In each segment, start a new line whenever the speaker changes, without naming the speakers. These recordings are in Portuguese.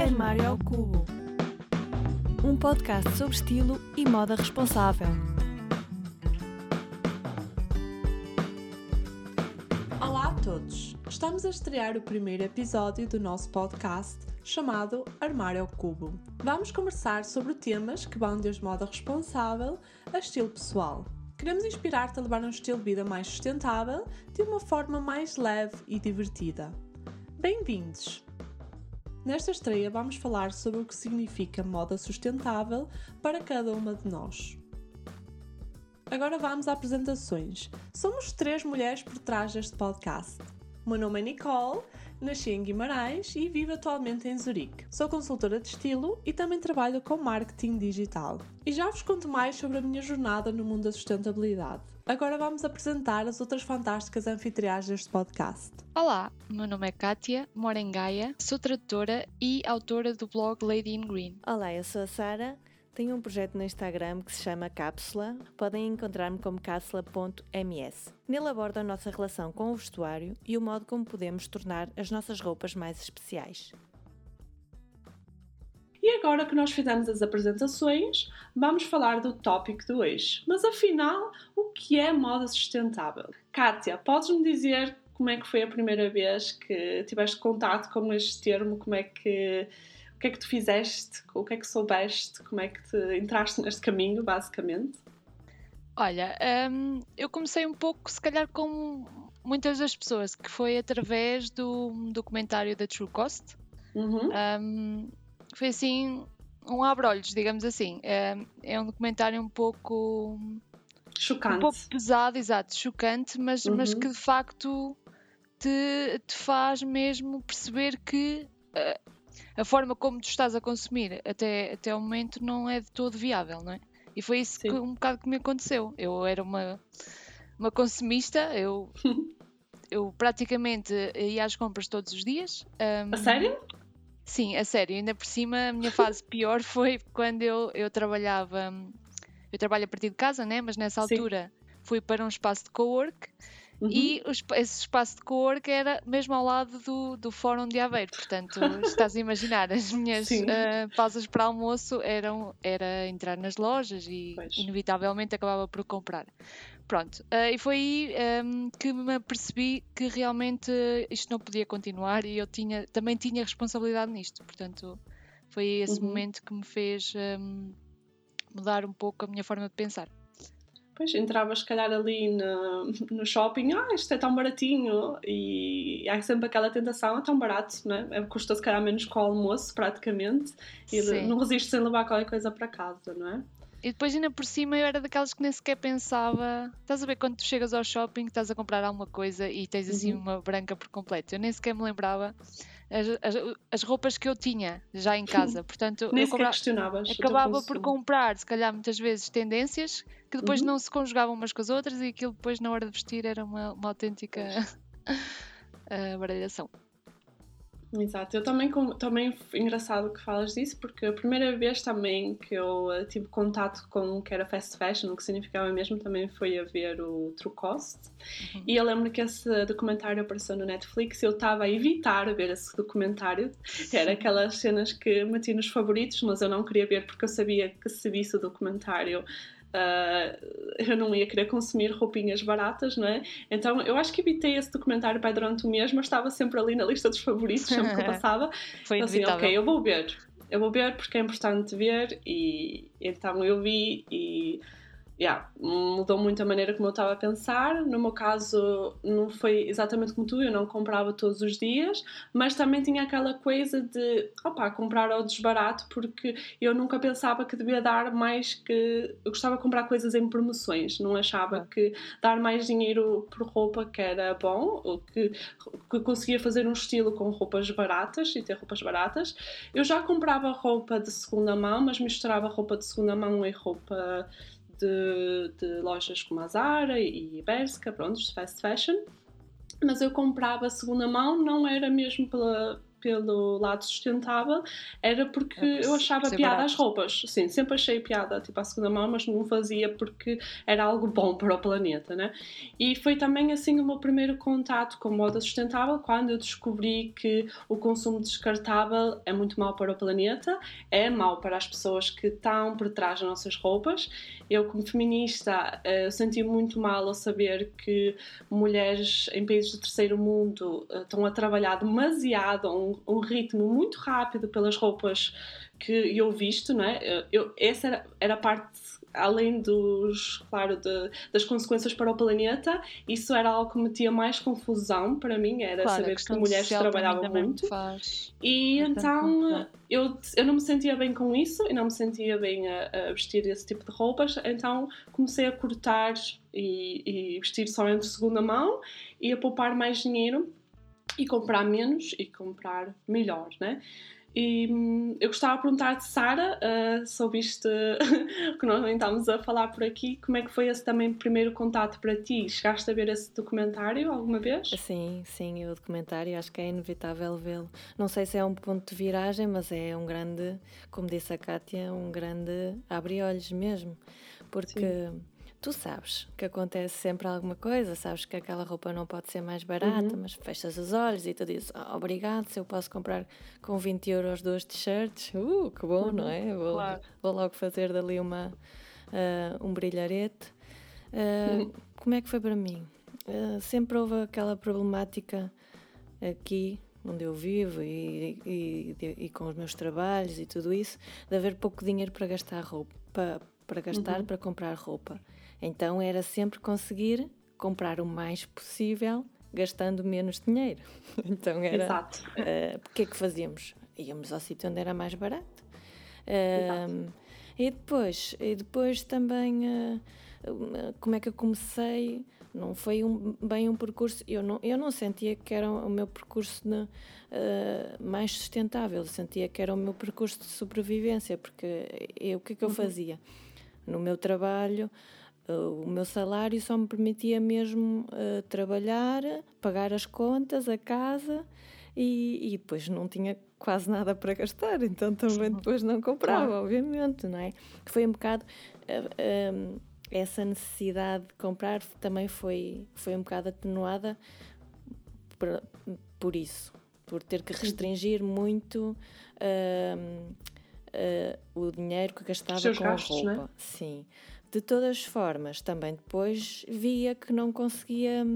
Armário ao Cubo um podcast sobre estilo e moda responsável.
Olá a todos! Estamos a estrear o primeiro episódio do nosso podcast chamado Armário ao Cubo. Vamos conversar sobre temas que vão desde moda responsável a estilo pessoal. Queremos inspirar-te a levar um estilo de vida mais sustentável de uma forma mais leve e divertida. Bem-vindos! Nesta estreia vamos falar sobre o que significa moda sustentável para cada uma de nós. Agora vamos a apresentações. Somos três mulheres por trás deste podcast. O meu nome é Nicole nasci em Guimarães e vivo atualmente em Zurique. Sou consultora de estilo e também trabalho com marketing digital. E já vos conto mais sobre a minha jornada no mundo da sustentabilidade. Agora vamos apresentar as outras fantásticas anfitriãs deste podcast.
Olá, meu nome é Kátia, moro em Gaia, sou tradutora e autora do blog Lady in Green.
Olá, eu sou a Sara tenho um projeto no Instagram que se chama Cápsula. Podem encontrar-me como cápsula.ms. Nele abordo a nossa relação com o vestuário e o modo como podemos tornar as nossas roupas mais especiais.
E agora que nós fizemos as apresentações, vamos falar do tópico de hoje. Mas afinal, o que é moda sustentável? Kátia, podes-me dizer como é que foi a primeira vez que tiveste contato com este termo? Como é que que é que tu fizeste? O que é que soubeste? Como é que te entraste neste caminho, basicamente?
Olha, um, eu comecei um pouco, se calhar, como muitas das pessoas, que foi através do documentário da True Cost. Uhum. Um, foi assim, um abre-olhos, digamos assim. É, é, um documentário um pouco.
Chocante.
Um pouco pesado, exato, chocante, mas, uhum. mas que de facto te, te faz mesmo perceber que. Uh, a forma como tu estás a consumir até, até o momento não é de todo viável, não é? E foi isso que, um bocado que me aconteceu. Eu era uma, uma consumista, eu, eu praticamente ia às compras todos os dias.
Um, a sério?
Sim, a sério. Ainda por cima, a minha fase pior foi quando eu, eu trabalhava. Eu trabalho a partir de casa, né? Mas nessa altura Sim. fui para um espaço de co-work Uhum. E esse espaço de cor que era mesmo ao lado do, do Fórum de Aveiro. Portanto, estás a imaginar, as minhas uh, pausas para almoço eram era entrar nas lojas e pois. inevitavelmente acabava por comprar. Pronto, uh, e foi aí um, ehm, que me apercebi que realmente isto não podia continuar e eu tinha, também tinha responsabilidade nisto. Portanto, foi esse uhum. momento que me fez um, ehm, mudar um pouco a minha forma de pensar.
Pois, entravas se calhar ali no, no shopping, ah, isto é tão baratinho, e há sempre aquela tentação, é tão barato, né? É, custa se calhar menos que o almoço, praticamente, e Sim. não resistes sem levar qualquer coisa para casa, não é?
E depois ainda por cima eu era daquelas que nem sequer pensava. Estás a ver quando tu chegas ao shopping, estás a comprar alguma coisa e tens assim uhum. uma branca por completo. Eu nem sequer me lembrava as, as, as, roupas que eu tinha já em casa. Portanto,
Nem
eu
comprava, questionavas.
Acabava por comprar, se calhar, muitas vezes tendências que depois uhum. não se conjugavam umas com as outras e aquilo depois, na hora de vestir, era uma, uma autêntica uh, baralhação.
Exato, eu também, também engraçado que falas disso, porque a primeira vez também que eu uh, tive contato com o que era fast fashion, o que significava mesmo, também foi a ver o True Cost. Uhum. E eu lembro que esse documentário apareceu no Netflix e eu estava a evitar ver esse documentário, era aquelas cenas que meti nos favoritos, mas eu não queria ver porque eu sabia que se visse o documentário Uh, eu não ia querer consumir roupinhas baratas, não é? Então eu acho que evitei esse documentário para durante o mês, mas estava sempre ali na lista dos favoritos, sempre que eu passava.
Foi
então, assim, ok, eu vou ver, eu vou ver porque é importante ver, e então eu vi e yeah, mudou muito a maneira como eu estava a pensar. No meu caso, não foi exatamente como tu, eu não comprava todos os dias, mas também tinha aquela coisa de, comprar ao desbarato, porque eu nunca pensava que devia dar mais que. Eu gostava de comprar coisas em promoções, não achava que dar mais dinheiro por roupa que era bom, ou que, que conseguia fazer um estilo com roupas baratas e ter roupas baratas. Eu já comprava roupa de segunda mão, mas misturava roupa de segunda mão e roupa de, de lojas como a Zara e Berska, pronto, fast fashion, mas eu comprava segunda mão, não era mesmo pela, pelo lado sustentável era porque é eu achava piada barato. às roupas. Sim, sempre achei piada tipo à segunda mão, mas não fazia porque era algo bom para o planeta, né? E foi também assim o meu primeiro contato com moda sustentável quando eu descobri que o consumo descartável é muito mau para o planeta, é mau para as pessoas que estão por trás das nossas roupas. Eu, como feminista, uh, senti muito mal ao saber que mulheres em países do terceiro mundo uh, estão a trabalhar demasiado um, um, ritmo muito rápido pelas roupas que eu visto, não é? Eu, essa era, era a parte além dos, claro, de, das consequências para o planeta, isso era algo que metia mais confusão para mim, era claro, saber que mulheres trabalhavam muito. E então eu, eu não me sentia bem com isso e não me sentia bem a, a vestir esse tipo de roupas, então comecei a cortar e, e vestir só em segunda mão e a poupar mais dinheiro e comprar menos e comprar melhor, né? E hum, eu gostava de perguntar-te, Sara, uh, sobre isto que nós estamos a falar por aqui, como é que foi esse também primeiro contato para ti? Chegaste a ver esse documentário alguma vez?
Sim, sim, o documentário acho que é inevitável vê-lo. Não sei se é um ponto de viragem, mas é um grande, como disse a Kátia, um grande abre-olhos mesmo, porque... Sim tu sabes que acontece sempre alguma coisa, sabes que aquela roupa não pode ser mais barata, uhum. mas fechas os olhos e tu dizes oh, obrigado, se eu posso comprar com 20 euros duas t-shirts, uh, que bom, uhum. não é? Vou, claro. vou, logo fazer dali uma, uh, um brilharete. Uh, uhum. Como é que foi para mim? Uh, sempre houve aquela problemática aqui onde eu vivo e, e, e, e, com os meus trabalhos e tudo isso, de haver pouco dinheiro para gastar roupa, para, para gastar, uhum. para comprar roupa. Então era sempre conseguir comprar o mais possível gastando menos dinheiro. Então era. Exato. Uh, o que é que fazíamos? Íamos ao sítio onde era mais barato. Uh, e depois, e depois também, uh, como é que eu comecei? Não foi um, bem um percurso. Eu não, eu não sentia que era o meu percurso uh, mais sustentável, sentia que era o meu percurso de sobrevivência, porque eu, o que é que eu uhum. fazia? No meu trabalho, o meu salário só me permitia mesmo uh, trabalhar, pagar as contas, a casa e, e, depois não tinha quase nada para gastar, então também depois não comprava, obviamente, não é? Foi um bocado. Uh, uh, essa necessidade de comprar também foi, foi um bocado atenuada por, por isso, por ter que restringir muito o dinheiro que gastava com gastos, a roupa. É? Sim. De todas as formas, também depois via que não conseguia,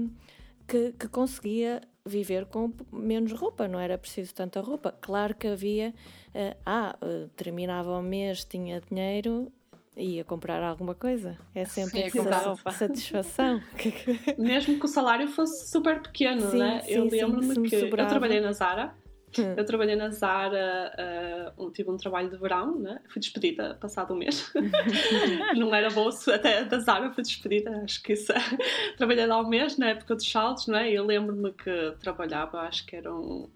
que, que conseguia viver com menos roupa, não era preciso tanta roupa. Claro que havia, uh, ah, uh, terminava o mês, tinha dinheiro, ia comprar alguma coisa. É sempre sim, essa satisfação.
Mesmo que o salário fosse super pequeno, sim, né? Sim, eu lembro-me que eu trabalhei na Zara eu trabalhei na Zara, uh, tive um trabalho de verão, né? fui despedida passado um mês. não era bolso até da Zara, fui despedida, acho que isso. Trabalhei lá um mês na época dos saltos, né? eu lembro-me que trabalhava, acho que eram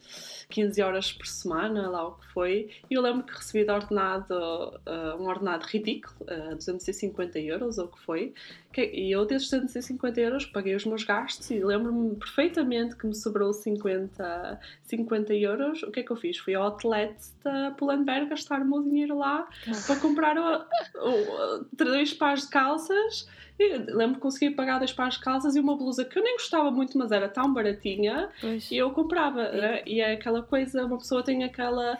15 horas por semana, lá o que foi, e eu lembro que recebi de ordenado, uh, um ordenado ridículo, uh, 250 euros, ou o que foi, e eu desses 250 euros paguei os meus gastos e lembro-me perfeitamente que me sobrou 50, 50 euros. O que é que eu fiz? Fui ao outlet da Pull&Bear gastar o meu dinheiro lá para comprar o, o, três pares de calças. E lembro que consegui pagar dois pares de calças e uma blusa que eu nem gostava muito, mas era tão baratinha. Pois. E eu comprava. Né? E é aquela coisa, uma pessoa tem aquela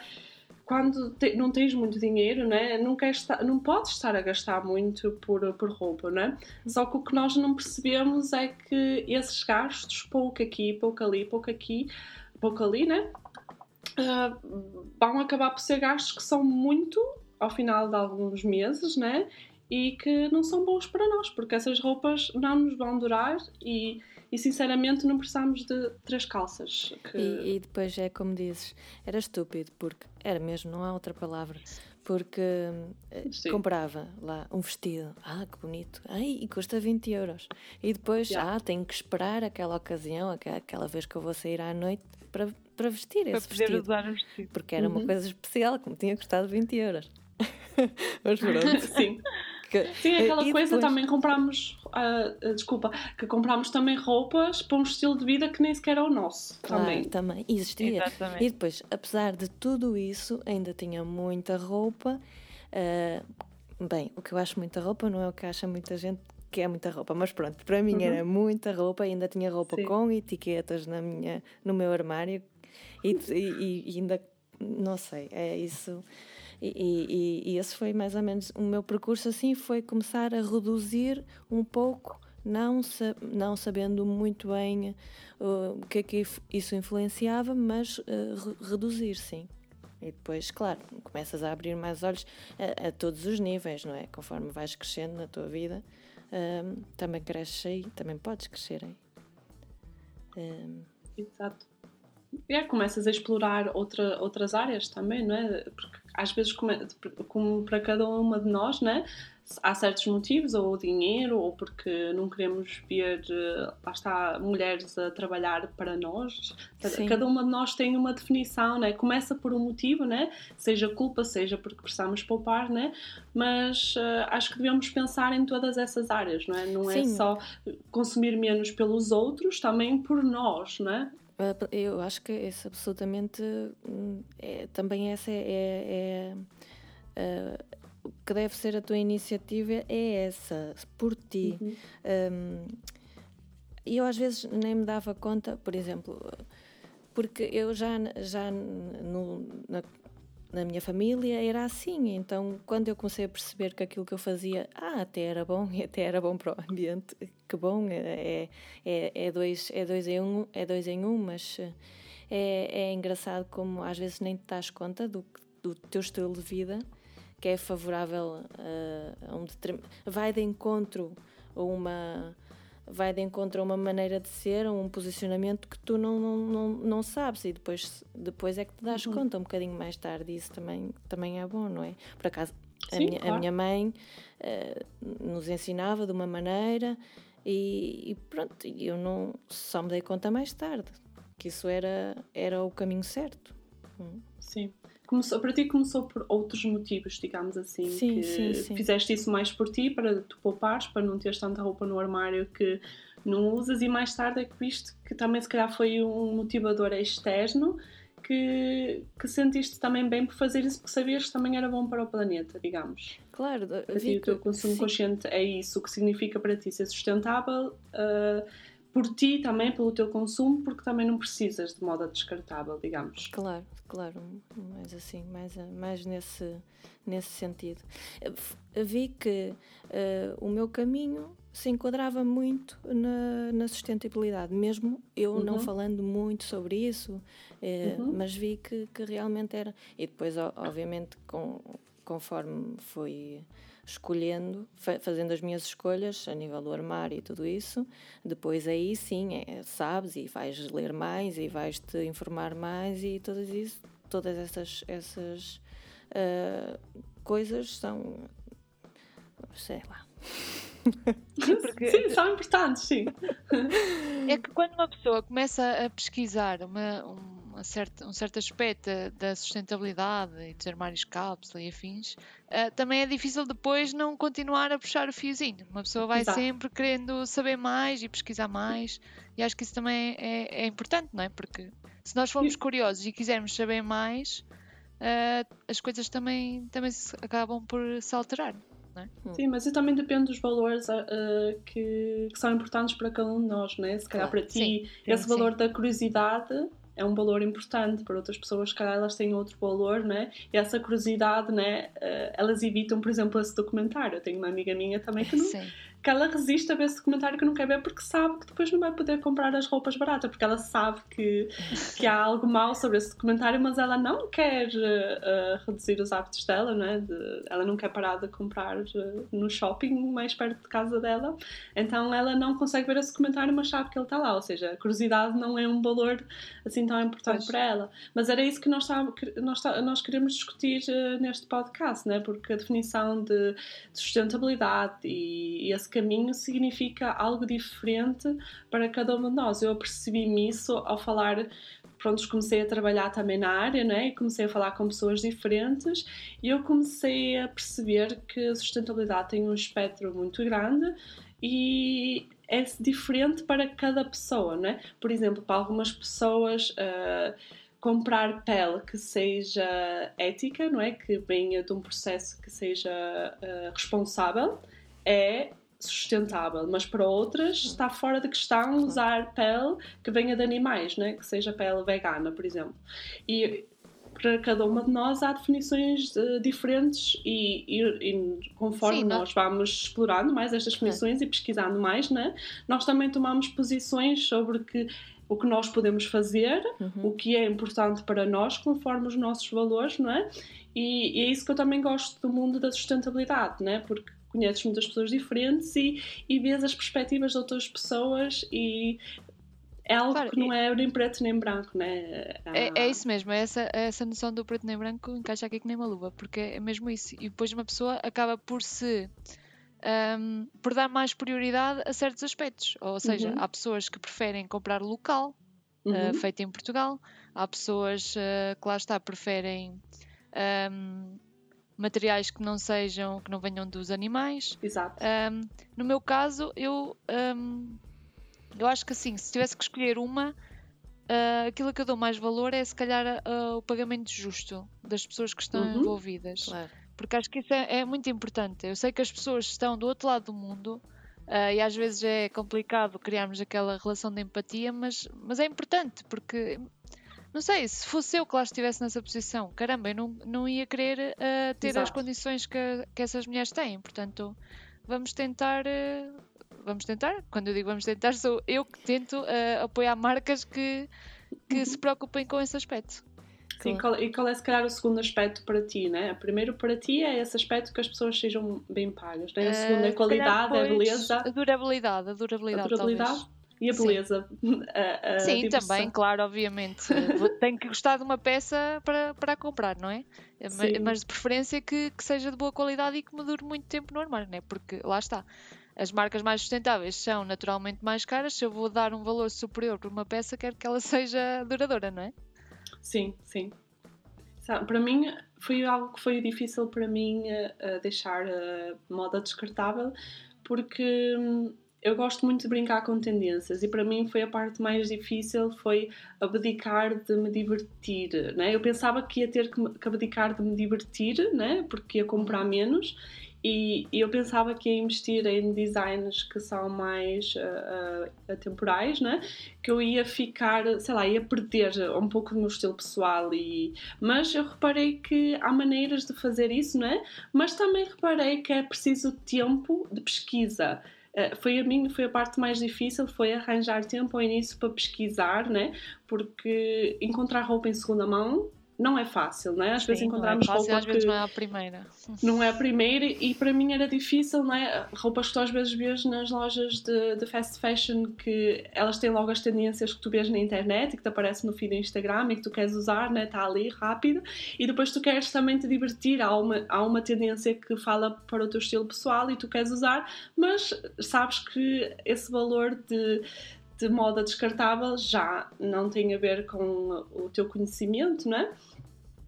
quando te, não tens muito dinheiro, né, não, não podes estar a gastar muito por, por roupa, né? Só que o que nós não percebemos é que esses gastos, pouco aqui, pouco ali, pouco aqui, pouco ali, né? Uh, vão acabar por ser gastos que são muito ao final de alguns meses, né? E que não são bons para nós, porque essas roupas não nos vão durar e e sinceramente não precisávamos de três calças.
Que... E, e, depois é como dizes, era estúpido, porque era mesmo, não há outra palavra. Porque eh, Sim. comprava lá um vestido, ah, que bonito, ai, e custa 20 euros. E depois, yeah. ah, tenho que esperar aquela ocasião, aquela vez que eu vou sair à noite para, para vestir para esse vestido. Usar o vestido. Porque era uhum. uma coisa especial, que me tinha custado 20 euros. Mas pronto.
Sim.
Que,
Sim, aquela coisa depois... também compramos, uh, desculpa, que compramos também roupas para um estilo de vida que nem sequer é o nosso.
Claro,
também.
também existia. Exatamente. E depois, apesar de tudo isso, ainda tinha muita roupa. Uh, bem, o que eu acho muita roupa não é o que acha muita gente que é muita roupa, mas pronto, para mim uhum. era muita roupa, ainda tinha roupa Sim. com etiquetas na minha, no meu armário e, e, e ainda não sei, é isso. E, e, e, esse foi mais ou menos o meu percurso assim foi começar a reduzir um pouco não, não sabendo muito bem uh, o que é que isso influenciava mas uh, re reduzir sim e depois, claro, começas a abrir mais olhos a, a, todos os níveis, não é? Conforme vais crescendo na tua vida, também cresces aí, também podes crescer aí.
Um, Exato. E é, começas a explorar outra, outras áreas também, não é? Porque às vezes, como, como para cada uma de nós, né? há certos motivos, ou o dinheiro, ou porque não queremos ver, eh, lá está, mulheres a trabalhar para nós. Sim. Cada uma de nós tem uma definição, né? Começa por um motivo, né? Seja culpa, seja porque precisamos poupar, né? Mas uh, acho que devemos pensar em todas essas áreas, não é? Não é só consumir menos pelos outros, também por nós, não é?
Eu acho que esse absolutamente hum, é, também essa é, é, é o que deve ser a tua iniciativa é essa, por ti. Uhum. Um, e eu às vezes nem me dava conta, por exemplo, porque eu já, já no, na, na minha família era assim, então quando eu comecei a perceber que aquilo que eu fazia ah, até era bom e até era bom para o ambiente, que bom, é, é, é, dois, é, dois, em um, é dois em um, mas é, é engraçado como às vezes nem te das conta do, do teu estilo de vida que é favorável a, a um determinado. vai de encontro a uma vai de encontro a uma maneira de ser, a um posicionamento que tu não, não, não, não sabes e depois, depois é que te das uhum. conta um bocadinho mais tarde. Isso também, também é bom, não é? Por acaso, Sim, a, minha, claro. a minha mãe uh, nos ensinava de uma maneira e, e pronto, eu não só me dei conta mais tarde que isso era, era o caminho certo.
Hum. Sim. Começou, para ti começou por outros motivos, digamos assim. Sim, que sim, sim. Fizeste isso mais por ti, para tu poupares, para não teres tanta roupa no armário que não usas, e mais tarde é que viste que também se calhar foi um motivador externo que, que sentiste também bem por fazer isso, porque sabias que também era bom para o planeta, digamos.
Claro,
para ti, o teu consumo sim. consciente é isso, o que significa para ti ser sustentável. Uh, por ti também, pelo teu consumo, porque também não precisas de moda descartável, digamos.
Claro, claro, mais assim, mais, mais nesse, nesse sentido. Vi que uh, o meu caminho se enquadrava muito na, na sustentabilidade, mesmo eu uhum. não falando muito sobre isso, uh, uhum. mas vi que, que realmente era. E depois, obviamente, com, conforme fui escolhendo, fazendo as minhas escolhas a nível do armário e tudo isso, depois aí sim, é, sabes e vais ler mais e vais te informar mais e todas isso, todas essas, essas uh, coisas são sei lá.
Sim, porque... sim, são importantes, sim.
É que quando uma pessoa começa a pesquisar uma, uma certa, um certo aspecto da sustentabilidade e dos armários cápsula e afins, uh, também é difícil depois não continuar a puxar o fiozinho. Uma pessoa vai Exato. sempre querendo saber mais e pesquisar mais, e acho que isso também é, é importante, não é? Porque se nós formos curiosos e quisermos saber mais, uh, as coisas também, também acabam por se alterar. É?
Sim, mas isso também depende dos valores uh, que, que, são importantes para cada um de nós, né? Se calhar claro, para ti, sim, esse sim, valor sim. da curiosidade é um valor importante para outras pessoas, se calhar elas têm outro valor, né? E essa curiosidade, né? Uh, elas evitam, por exemplo, esse documentário. Eu tenho uma amiga minha também que não, Sim que ela resiste a ver esse documentário que não quer ver porque sabe que depois não vai poder comprar as roupas baratas, porque ela sabe que, que há algo mal sobre esse documentário, mas ela não quer uh, reduzir os hábitos dela, né? De, ela não quer parar de comprar uh, no shopping mais perto de casa dela, então ela não consegue ver esse documentário, mas sabe que ele está lá, ou seja, a curiosidade não é um valor assim tão importante pois. para ela. Mas era isso que nós, tá, nós, tá, nós queremos discutir uh, neste podcast, né? Porque a definição de, de sustentabilidade e, e esse caminho significa algo diferente para cada uma de nós. Eu apercebi-me isso ao falar pronto, comecei a trabalhar também na área, né? E comecei a falar com pessoas diferentes e eu comecei a perceber que a sustentabilidade tem um espectro muito grande e é diferente para cada pessoa, né? Por exemplo, para algumas pessoas uh, comprar pele que seja ética, não é? Que venha de um processo que seja uh, responsável, é sustentável, mas para outras está fora de questão usar pele que venha de animais, né? que seja pele vegana, por exemplo. E para cada uma de nós há definições uh, diferentes e, e, e conforme Sim, nós vamos explorando mais estas definições é. e pesquisando mais, né? nós também tomamos posições sobre que o que nós podemos fazer, uhum. o que é importante para nós, conforme os nossos valores, não é? E, e, é isso que eu também gosto do mundo da sustentabilidade, né? Porque conheces muitas pessoas diferentes e, e vês as perspectivas de outras pessoas e é algo claro, que não é nem preto nem branco, né?
Ah. É, é isso mesmo, é essa, é essa noção do preto nem branco encaixa aqui que nem uma luva, porque é mesmo isso. E depois uma pessoa acaba por se. Um, por dar mais prioridade a certos aspectos. Ou seja, uhum. há pessoas que preferem comprar local, ah, uhum. uh, feito em Portugal, há pessoas uh, que lá está, preferem um, materiais que não sejam, que não venham dos animais.
Exato.
Um, no meu caso, eu, um, eu acho que assim, se tivesse que escolher uma, uh, aquilo que eu dou mais valor é se calhar uh, o pagamento justo das pessoas que estão uhum. envolvidas. Claro. Porque acho que isso é, é, muito importante. Eu sei que as pessoas estão do outro lado do mundo. Uh, e às vezes é complicado criarmos aquela relação de empatia, mas, mas é importante porque não sei, se fosse eu que lá estivesse nessa posição, caramba, eu não, não ia querer uh, ter Exato. as condições que, que essas mulheres têm. Portanto, vamos tentar. Uh, vamos tentar. Quando eu digo vamos tentar, sou eu que tento uh, apoiar marcas que, que se preocupem com esse aspecto.
Sim, qual, e qual é se calhar o segundo aspecto para ti, né? Primeiro para ti é esse aspecto que as pessoas sejam bem pagas, né? O segundo é a qualidade, é a beleza.
A durabilidade, a durabilidade. A durabilidade. Talvez
e a beleza.
A, a Sim, também, claro, obviamente. Tenho que gostar de uma peça para, para comprar, não é? Sim. Mas de preferência que, que seja de boa qualidade e que me dure muito tempo no armário, não é? Porque lá está. As marcas mais sustentáveis são naturalmente mais caras. Se eu vou dar um valor superior por uma peça, quero que ela seja duradoura, não é?
Sim, sim. Para mim, foi algo que foi difícil para mim uh, deixar a moda descartável, porque hum, eu gosto muito de brincar com tendências e para mim foi a parte mais difícil foi abdicar de me divertir, né? Eu pensava que ia ter que abdicar de me divertir, né? Porque ia comprar menos e, e eu pensava que ia investir em designs que são mais uh, uh, atemporais, né? Que eu ia ficar, sei lá, ia perder um pouco do meu estilo pessoal e... Mas eu reparei que há maneiras de fazer isso, né? Mas também reparei que é preciso tempo de pesquisa foi a mim foi a parte mais difícil foi arranjar tempo ao início para pesquisar né? Porque encontrar roupa em segunda mão não é fácil, não é? Às Sim, vezes encontramos
não é fácil,
roupa
às vezes não é a primeira.
Não é a primeira e para mim era difícil, não é? Roupas que tu às vezes vês nas lojas de, de fast fashion que elas têm logo as tendências que tu vês na internet e que te aparece no feed do Instagram e que tu queres usar, né? Está ali rápido e depois tu queres também te divertir. Há uma, há uma tendência que fala para o teu estilo pessoal e tu queres usar, mas sabes que esse valor de de moda descartável já não tem a ver com o teu conhecimento, não é?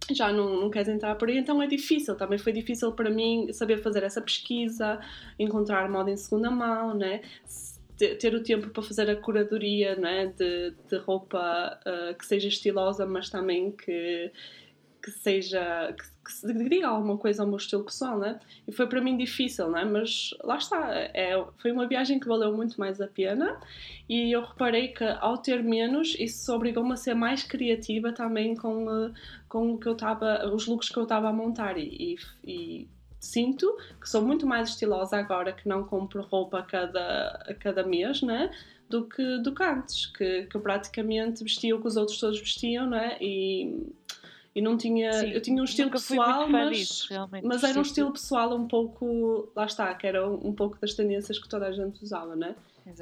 Já não, não queres entrar por aí, então é difícil. Também foi difícil para mim saber fazer essa pesquisa, encontrar moda em segunda mão, né? ter o tempo para fazer a curadoria né? de, de roupa uh, que seja estilosa, mas também que, que seja que, que diga alguma coisa ao meu estilo pessoal, né? E foi para mim difícil, né? Mas lá está, é, foi uma viagem que valeu muito mais a pena e eu reparei que ao ter menos isso obrigou-me a ser mais criativa também com, uh, com o que eu estava, os looks que eu estava a montar e, e, sinto que sou muito mais estilosa agora que não compro roupa a cada, a cada mês, né? Do que, do que antes, que, que praticamente vestia o que os outros todos vestiam, né? E e não tinha. Sim, eu tinha um estilo pessoal, mas, disso, mas era um estilo pessoal um pouco. Lá está, que era um, um pouco das tendências que toda a gente usava, né?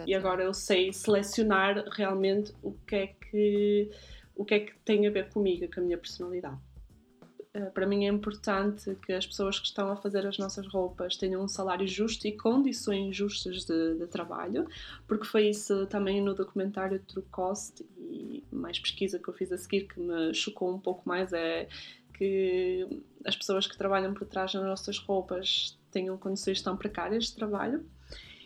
E agora eu sei selecionar realmente o que é que o que é que tem a ver comigo, com a minha personalidade. Uh, para mim é importante que as pessoas que estão a fazer as nossas roupas tenham um salário justo e condições justas de, de trabalho, porque foi isso também no documentário True Cost e mais pesquisa que eu fiz a seguir que me chocou um pouco mais é que as pessoas que trabalham por trás das nossas roupas tenham condições tão precárias de trabalho.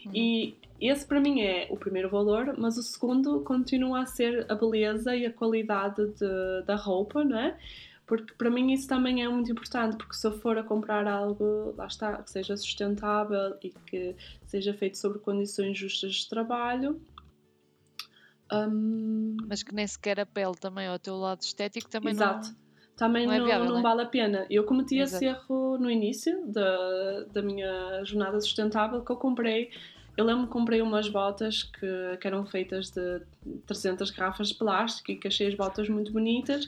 Uhum. E esse para mim é o primeiro valor, mas o segundo continua a ser a beleza e a qualidade de, da roupa, não é? Porque para mim isso também é muito importante, porque se eu for a comprar algo, lá está, que seja sustentável e que seja feito sobre condições justas de trabalho.
Um... Mas que nem sequer a pele também ao teu lado estético também
Exato.
não
também não, é viável, não, não é? vale a pena. Eu cometi Exato. esse erro no início da, da minha jornada sustentável, que eu comprei eu lembro que comprei umas botas que, que eram feitas de 300 garrafas de plástico e que achei as botas muito bonitas,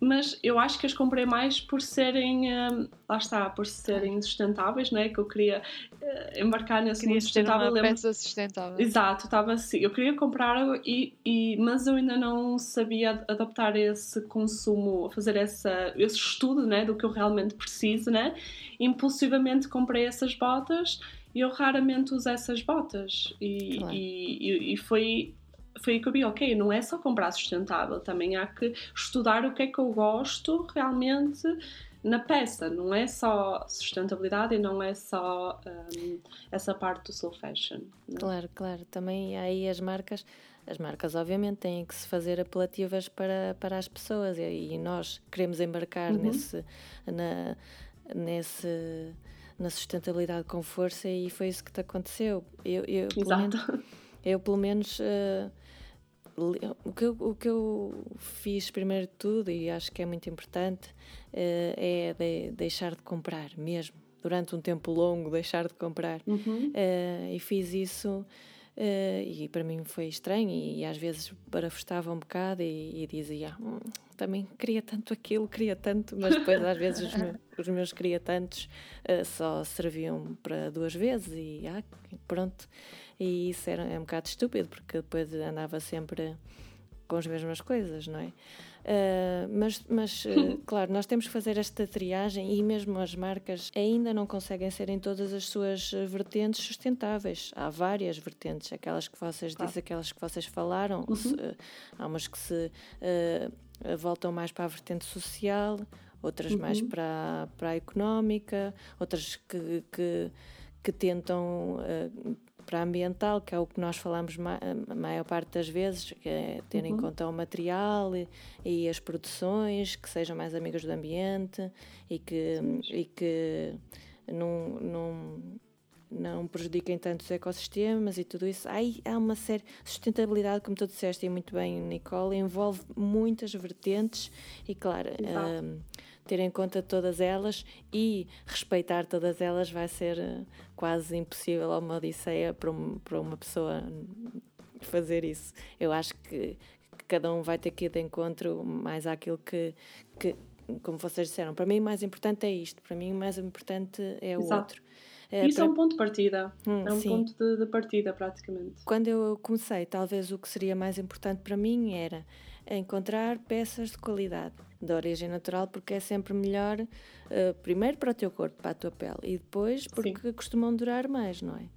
mas eu acho que as comprei mais por serem, um, lá está, por serem sustentáveis, né? que eu queria uh, embarcar nesse mundo
sustentável. Uma peça sustentável.
Exato, estava assim, eu queria comprar, e, e, mas eu ainda não sabia adaptar esse consumo, fazer essa, esse estudo né? do que eu realmente preciso, né? impulsivamente comprei essas botas eu raramente uso essas botas. E, claro. e, e, foi, foi aí que eu vi, ok, não é só comprar sustentável, também há que estudar o que é que eu gosto realmente na peça, não é só sustentabilidade e não é só um, essa parte do slow fashion. Não?
Claro, claro, também aí as marcas, as marcas obviamente têm que se fazer apelativas para, para as pessoas e, e nós queremos embarcar uhum. nesse, na, nesse na sustentabilidade com força e foi isso que te aconteceu. Eu, eu, pelo menos, eu, pelo menos uh, o, que eu, o que eu fiz primeiro de tudo, e acho que é muito importante, uh, é de, deixar de comprar mesmo. Durante um tempo longo, deixar de comprar. Uhum. Uh, e fiz isso. Uh, e para mim foi estranho e, às vezes barafustava um bocado e, e dizia hum, também queria tanto aquilo, queria tanto, mas depois às vezes os, meus, os meus queria tantos uh, só serviam para duas vezes e ah, pronto. E isso era é um bocado estúpido porque depois andava sempre com as mesmas coisas, não é? Uh, mas, mas uh, claro, nós temos que fazer esta triagem e mesmo as marcas ainda não conseguem ser em todas as suas vertentes sustentáveis. Há várias vertentes, aquelas que vocês claro. dizem, aquelas que vocês falaram, uhum. se, uh, há umas que se voltam mais para a vertente social, outras uhum. mais para, para a económica, outras que, que, que tentam para a ambiental, que é o que nós falamos a maior parte das vezes, que é ter uhum. em conta o material e, e, as produções que sejam mais amigas do ambiente e que, e que não, não, não prejudiquem tanto os ecossistemas e tudo isso. Aí há uma série. Sustentabilidade, como tu disseste e muito bem, Nicole, envolve muitas vertentes e, claro. Um, ter em conta todas elas e respeitar todas elas vai ser eh, quase impossível ou uma odisseia para, um, para uma pessoa fazer isso. Eu acho que, que, cada um vai ter que ir de encontro mais àquilo que, que, como vocês disseram, para mim o mais importante é isto, para mim o mais importante é o Exato. outro.
É, Isso para... é um ponto de partida. Hum, é um sim. ponto de, de, partida, praticamente.
Quando eu comecei, talvez o que seria mais importante para mim era encontrar peças de qualidade de origem natural, porque é sempre melhor, uh, primeiro para o teu corpo, para a tua pele, e depois porque Sim. costumam durar mais, não é?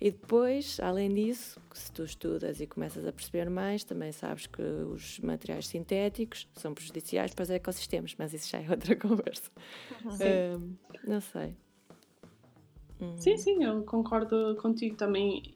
E depois, além disso, se tu estudas e começas a perceber mais, também sabes que os materiais sintéticos são prejudiciais para os ecossistemas, mas isso já é outra conversa. Uh, não sei.
Sim, sim, eu concordo contigo também.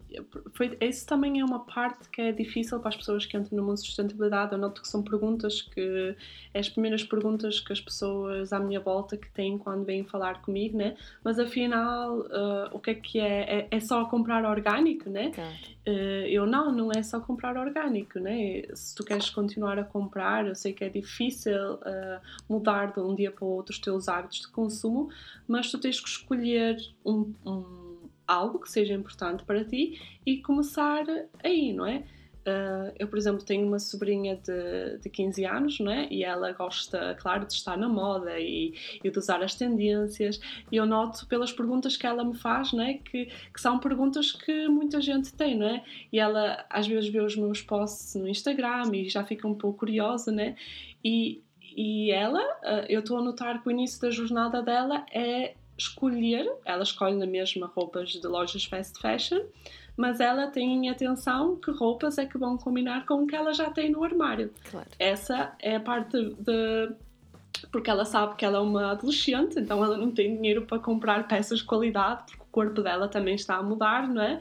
Foi, isso também é uma parte que é difícil para as pessoas que entram no mundo de sustentabilidade. Eu noto que são perguntas que é as primeiras perguntas que as pessoas à minha volta que têm quando vêm falar comigo, né? Mas afinal, uh, o que é que é? é? é? só comprar orgânico, né? Claro. Uh, eu não, não é só comprar orgânico, né? Se tu queres continuar a comprar, eu sei que é difícil uh, mudar de um dia para o outro os teus hábitos de consumo, mas tu tens que escolher um, um, algo que seja importante para ti e começar aí, não é? Uh, eu, por exemplo, tenho uma sobrinha de, de 15 anos, não é? E ela gosta, claro, de estar na moda e, e de usar as tendências. E eu noto pelas perguntas que ela me faz, não é? Que, que são perguntas que muita gente tem, não é? E ela às vezes vê os meus posts no Instagram e já fica um pouco curiosa, né? E, E ela, uh, eu estou a notar que o início da jornada dela é escolher, ela escolhe na mesma roupas de lojas fast fashion, mas ela tem em atenção que roupas é que vão combinar com o que ela já tem no armário.
Claro.
Essa é a parte de. Porque ela sabe que ela é uma adolescente, então ela não tem dinheiro para comprar peças de qualidade, porque o corpo dela também está a mudar, não é?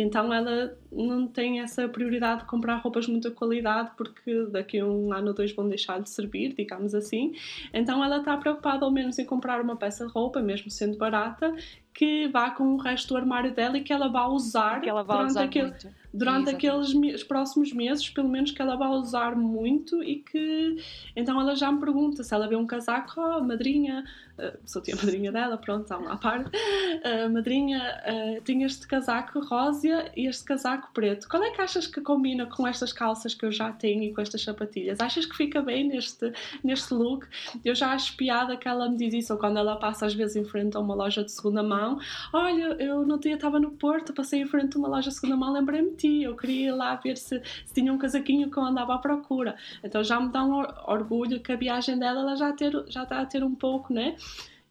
Então ela não tem essa prioridade de comprar roupas de muita qualidade porque daqui a um ano ou dois vão deixar de servir, digamos assim. Então ela está preocupada ao menos em comprar uma peça de roupa, mesmo sendo barata, que vá com o resto do armário dela e que ela vá usar
ela vá
durante,
usar
aquele, durante aqueles próximos meses, pelo menos que ela vá usar muito e que então ela já me pergunta se ela vê um casaco, oh, madrinha, uh, sou tia madrinha dela, pronto, está lá à parte, uh, madrinha, uh, este casaco rosa e este casaco preto, qual é que achas que combina com estas calças que eu já tenho e com estas sapatilhas? Achas que fica bem neste, neste look? Eu já acho piada que ela me diz isso, ou quando ela passa às vezes em frente a uma loja de segunda mão, olha, eu no dia estava no Porto, passei em frente a uma loja de segunda mão, lembrei-me de ti, eu queria ir lá ver se, se, tinha um casaquinho que eu andava à procura. Então já me dá um orgulho que a viagem dela ela já, ter, já está a ter um pouco, né?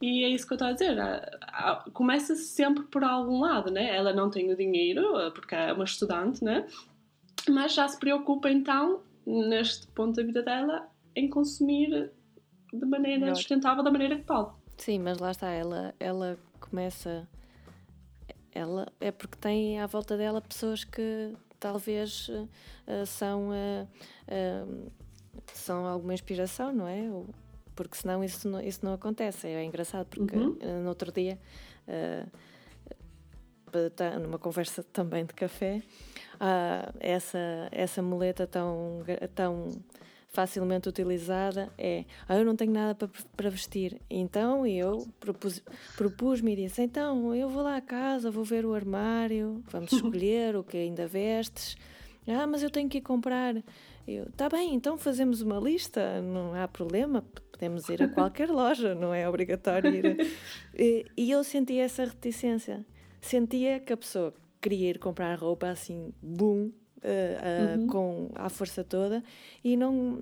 E é isso que eu estou a dizer. Começa-se sempre por algum lado, né? Ela não tem o dinheiro, porque é uma estudante, né? Mas já se preocupa então, neste ponto da vida dela, em consumir de maneira Melhor. sustentável, da maneira que pode.
Sim, mas lá está, ela, ela começa. Ela é porque tem à volta dela pessoas que talvez uh, são, uh, uh, são alguma inspiração, não é? Ou, porque senão isso não, isso não acontece. É engraçado porque uhum. no outro dia, numa conversa também de café, essa, essa muleta tão, tão facilmente utilizada é ah, eu não tenho nada para, para vestir. Então eu propus, propus-me e disse: então eu vou lá à casa, vou ver o armário, vamos escolher o que ainda vestes. Ah, mas eu tenho que ir comprar. Eu, tá bem, então fazemos uma lista, não há problema, podemos ir a qualquer loja, não é obrigatório ir. A... E, e eu sentia essa reticência. Sentia que a pessoa queria ir comprar roupa assim, boom, uh, uhum. com a força toda e não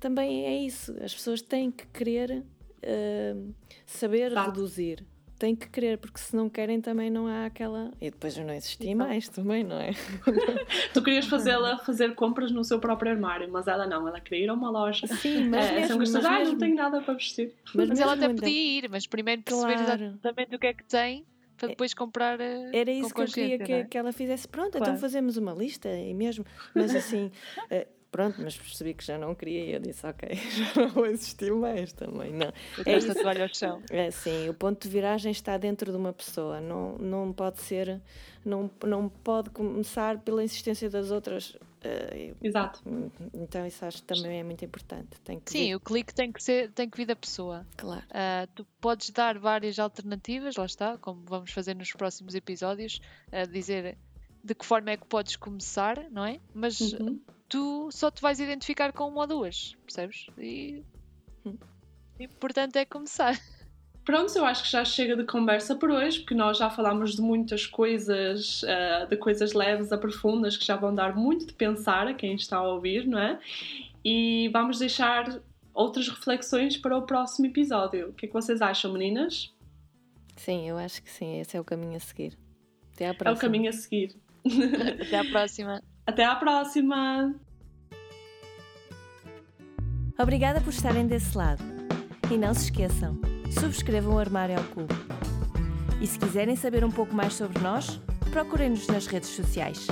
também é isso as pessoas têm que querer uh, saber tá. reduzir têm que querer, porque se não querem também não há aquela. E depois eu não existia então. mais também, não é?
tu querias fazê-la fazer compras no seu próprio armário, mas ela não, ela queria ir a uma loja.
Sim, mas é, mesmo, mas
ah, não tenho nada para vestir.
Mas, mas ela até podia ir, mas primeiro perceber claro. exatamente o que é que tem para depois comprar. Eh,
Era isso que eu queria que, é? que, ela fizesse. Pronto, então claro. então fazemos uma lista e mesmo. Mas assim, eh, pronto, mas percebi que já não queria e eu disse, ok, já não vou existir mais também. Não.
É isso. ao chão.
É sim, o ponto de viragem está dentro de uma pessoa, não, não pode ser, não, não pode começar pela insistência das outras.
Uh, Exato.
Então isso acho que também é muito importante. Tem que
Sim, vir... o clique tem que, ser, tem que vir da pessoa.
Claro.
Uh, tu podes dar várias alternativas, lá está, como vamos fazer nos próximos episódios, uh, dizer de que forma é que podes começar, não é? Mas uhum. tu só te vais identificar com uma ou duas, percebes? E hum. o importante é começar.
Pronto, eu acho que já chega de conversa por hoje, porque nós já falámos de muitas coisas, uh, de coisas leves a profundas que já vão dar muito de pensar a quem está a ouvir, não é? E vamos deixar outras reflexões para o próximo episódio. O que é que vocês acham, meninas?
Sim, eu acho que sim, esse é o caminho a seguir. Até à próxima.
É o caminho a seguir.
Até à próxima.
Até à próxima.
Obrigada por estarem desse lado. E não se esqueçam, subscrevam o Armário ao Cubo. E se quiserem saber um pouco mais sobre nós, procurem-nos nas redes sociais.